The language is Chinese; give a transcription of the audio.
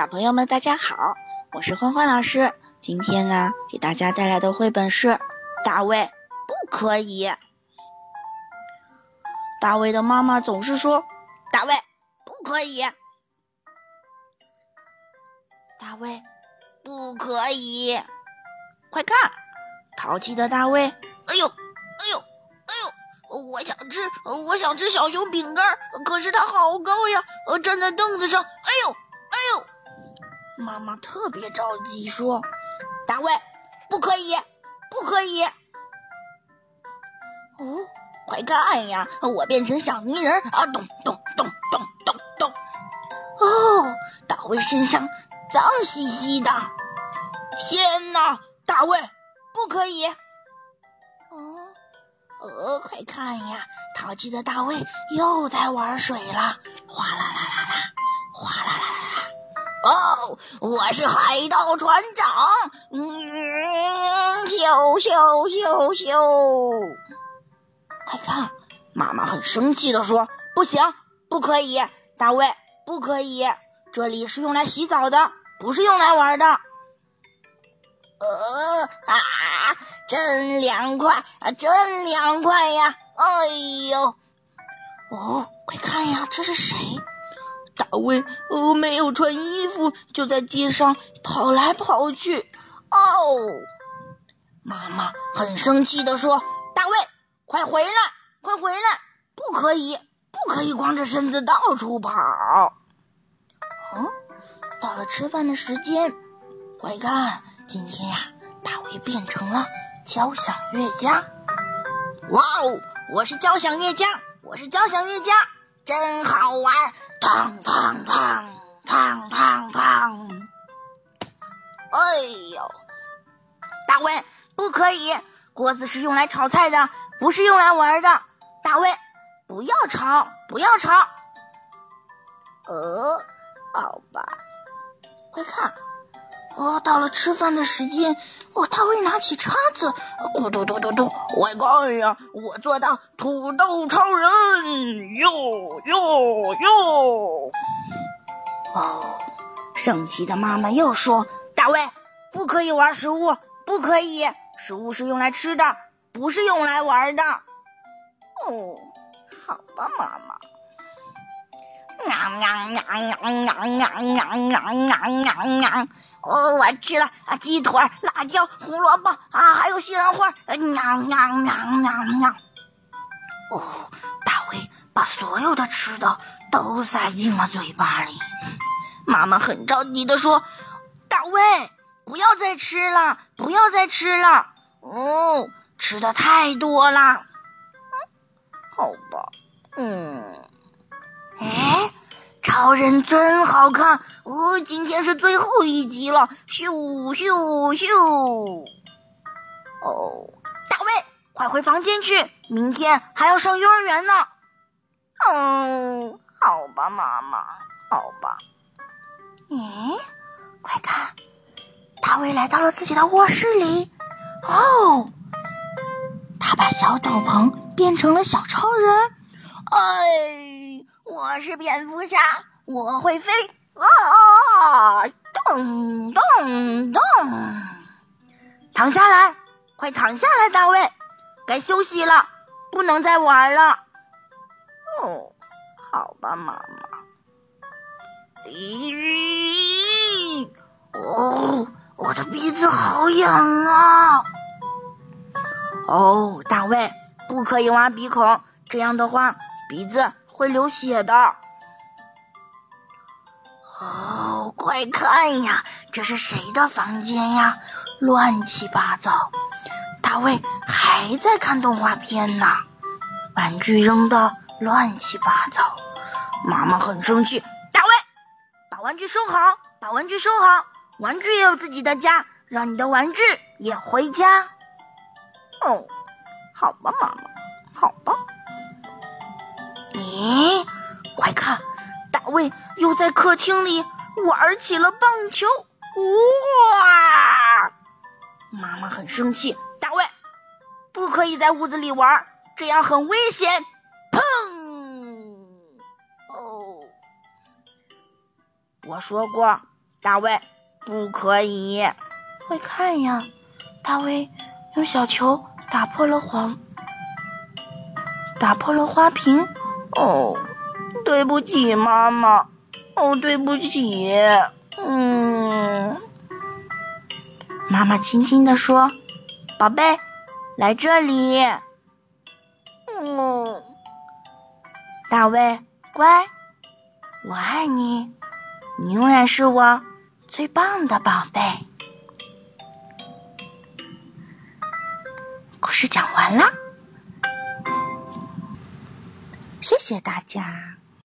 小朋友们，大家好，我是欢欢老师。今天呢，给大家带来的绘本是《大卫不可以》。大卫的妈妈总是说：“大卫不可以。”大卫不可以！快看，淘气的大卫！哎呦，哎呦，哎呦！我想吃，我想吃小熊饼干，可是它好高呀！站在凳子上，哎呦！妈妈特别着急，说：“大卫，不可以，不可以！哦，快看呀，我变成小泥人啊！咚咚咚咚咚咚！哦，大卫身上脏兮兮的！天哪，大卫，不可以！哦，呃，快看呀，淘气的大卫又在玩水了，哗啦，啦啦！”我是海盗船长，嗯，咻咻咻咻！快看，妈妈很生气的说：“不行，不可以，大卫，不可以，这里是用来洗澡的，不是用来玩的。”呃啊，真凉快啊，真凉快呀！哎呦，哦，快看呀，这是谁？大卫哦，没有穿衣服，就在街上跑来跑去。哦，妈妈很生气的说：“大卫，快回来，快回来，不可以，不可以光着身子到处跑。”嗯，到了吃饭的时间，快看，今天呀，大卫变成了交响乐家。哇哦，我是交响乐家，我是交响乐家，真好玩。砰砰砰砰砰砰！哎呦，大卫不可以，锅子是用来炒菜的，不是用来玩的。大卫，不要吵，不要吵。呃，好吧，快看，哦，到了吃饭的时间，哦，他会拿起叉子，咕嘟嘟嘟嘟，我，哎呀，我做到土豆超人。哟哟哟。哦，生气的妈妈又说，大卫，不可以玩食物，不可以，食物是用来吃的，不是用来玩的。哦，好吧，妈妈。哦，我吃了啊，鸡腿、辣椒、胡萝卜啊，还有西兰花。娘娘娘娘娘！哦，大卫把所有的吃的都塞进了嘴巴里。妈妈很着急的说：“大卫，不要再吃了，不要再吃了。哦，吃的太多了。嗯，好吧，嗯。超人真好看。哦，今天是最后一集了。咻咻咻！哦，大卫，快回房间去，明天还要上幼儿园呢。嗯，好吧，妈妈，好吧。”咦，快看，大卫来到了自己的卧室里。哦，他把小斗篷变成了小超人。哎，我是蝙蝠侠，我会飞啊！咚咚咚，躺下来，快躺下来，大卫，该休息了，不能再玩了。哦，好吧，妈妈。咦，哦，我的鼻子好痒啊！哦，大卫，不可以挖鼻孔，这样的话鼻子会流血的。哦，快看呀，这是谁的房间呀？乱七八糟。大卫还在看动画片呢，玩具扔的乱七八糟。妈妈很生气。大卫，把玩具收好，把玩具收好。玩具也有自己的家，让你的玩具也回家。哦，好吧，妈妈，客厅里玩起了棒球。哇！妈妈很生气，大卫不可以在屋子里玩，这样很危险。砰！哦我说过，大卫，不可以！快看呀，大卫用小球打破了黄，打破了花瓶。哦，对不起，妈妈。哦，对不起。嗯，妈妈轻轻地说：“宝贝，来这里。”哦，大卫，乖，我爱你，你永远是我最棒的宝贝。故事讲完了，谢谢大家。